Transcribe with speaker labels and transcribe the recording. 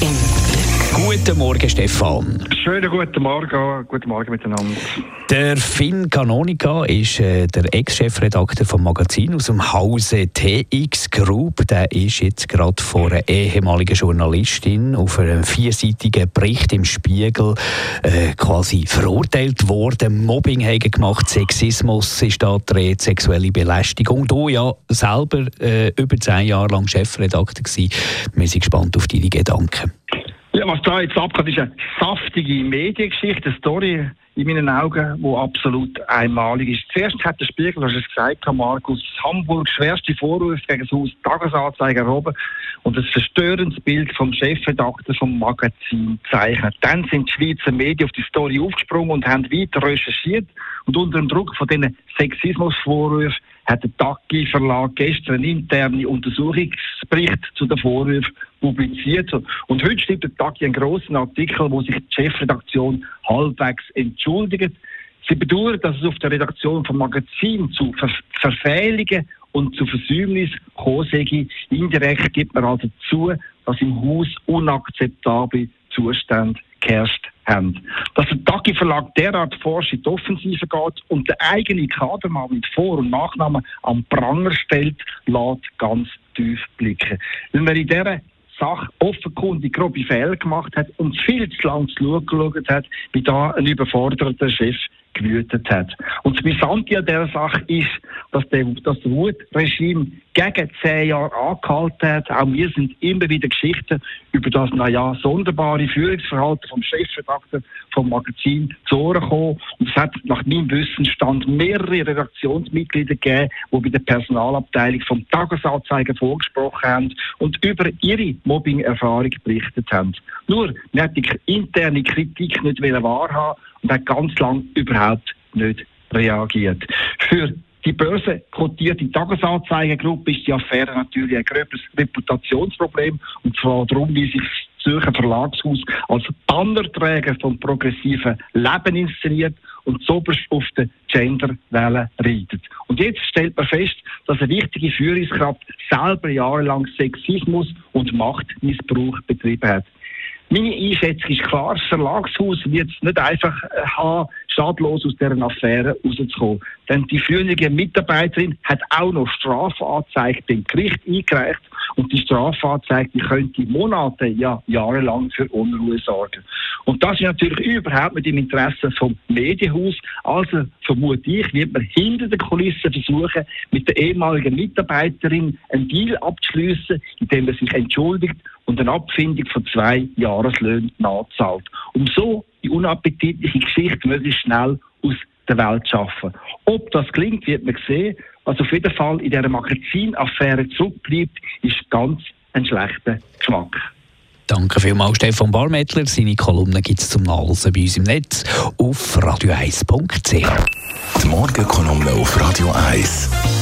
Speaker 1: im Glück.
Speaker 2: Guten Morgen, Stefan.
Speaker 3: Schönen guten Morgen, guten Morgen miteinander.
Speaker 2: Der Finn Canonica ist äh, der Ex-Chefredakteur vom Magazin aus dem Hause TX Group. Der ist jetzt gerade vor einer ehemaligen Journalistin auf einem vierseitigen Bericht im Spiegel äh, quasi verurteilt worden. Mobbing haben gemacht, Sexismus ist da drin, sexuelle Belästigung. Du ja selber äh, über zehn Jahre lang Chefredakteur gewesen. Wir sind gespannt auf deine Gedanken.
Speaker 3: Ja, was da jetzt abgeht, ist eine saftige Mediengeschichte, eine Story in meinen Augen, die absolut einmalig ist. Zuerst hat der Spiegel, du hast es gesagt, Markus, Hamburg schwerste Vorwürfe gegen das Haus Tagesanzeiger erhoben und ein verstörendes Bild vom Chefredakteur vom Magazin zeichnet. Dann sind die Schweizer Medien auf die Story aufgesprungen und haben weiter recherchiert und unter dem Druck von diesen Sexismusvorwürfen hat der Tagi Verlag gestern einen internen Untersuchungsbericht zu den Vorwürfen publiziert. Und heute schreibt der Tagi einen grossen Artikel, wo sich die Chefredaktion halbwegs entschuldigt. Sie bedauern, dass es auf der Redaktion vom Magazin zu Ver Verfehlungen und zu Versäumnissen gekommen. Indirekt gibt man also zu, dass im Haus unakzeptable Zustände geherrscht haben. Dass der Tagi Verlag derart forsch in die Offensive geht und der eigene Kadermann mit Vor- und Nachnamen am Pranger stellt, lässt ganz tief blicken. Wenn man in dieser Sache offenkundig grobe Fehler gemacht hat und viel zu lange geschaut hat, wie da ein überforderter Chef gewütet hat. Und das Brisante an dieser Sache ist, dass, der, das Wutregime gegen zehn Jahre angehalten hat. Auch wir sind immer wieder Geschichten über das, naja, sonderbare Führungsverhalten vom Chefredakteur vom Magazin zu Ohren gekommen. Und es hat nach meinem Wissensstand mehrere Redaktionsmitglieder gegeben, die bei der Personalabteilung vom Tagesanzeiger vorgesprochen haben und über ihre Mobbing-Erfahrung berichtet haben. Nur, wir hat die interne Kritik nicht wahrhaben und hat ganz lang überhaupt nicht reagiert. Für die Börse kotierte Tagesanzeigengruppe ist die Affäre natürlich ein gröberes Reputationsproblem und zwar darum, wie sich das Zürcher Verlagshaus als Bannerträger vom progressiven Leben inszeniert und so auf der Genderwelle reitet. Und jetzt stellt man fest, dass eine wichtige Führungskraft selber jahrelang Sexismus und Machtmissbrauch betrieben hat. Meine Einschätzung ist klar, das Verlagshaus wird es nicht einfach äh, haben, schadlos aus dieser Affäre rauszukommen. Denn die frühere Mitarbeiterin hat auch noch Strafanzeige beim Gericht eingereicht und die Strafanzeige die könnte Monate, ja jahrelang für Unruhe sorgen. Und das ist natürlich überhaupt nicht im Interesse vom Medienhaus. Also vermute ich, wird man hinter den Kulissen versuchen, mit der ehemaligen Mitarbeiterin einen Deal abzuschließen, indem man sich entschuldigt und eine Abfindung von zwei Jahreslöhnen nachzahlt. Um so unappetitliche Geschichte möglichst schnell aus der Welt schaffen. Ob das klingt, wird man sehen. Was auf jeden Fall in dieser Magazinaffäre zurückbleibt, ist ganz ein schlechter Geschmack.
Speaker 2: Danke vielmals, Stefan Barmettler. Seine Kolumne gibt es zum Nachlesen bei uns im Netz auf radio1.ch.
Speaker 4: Die Morgenkolumne auf Radio 1.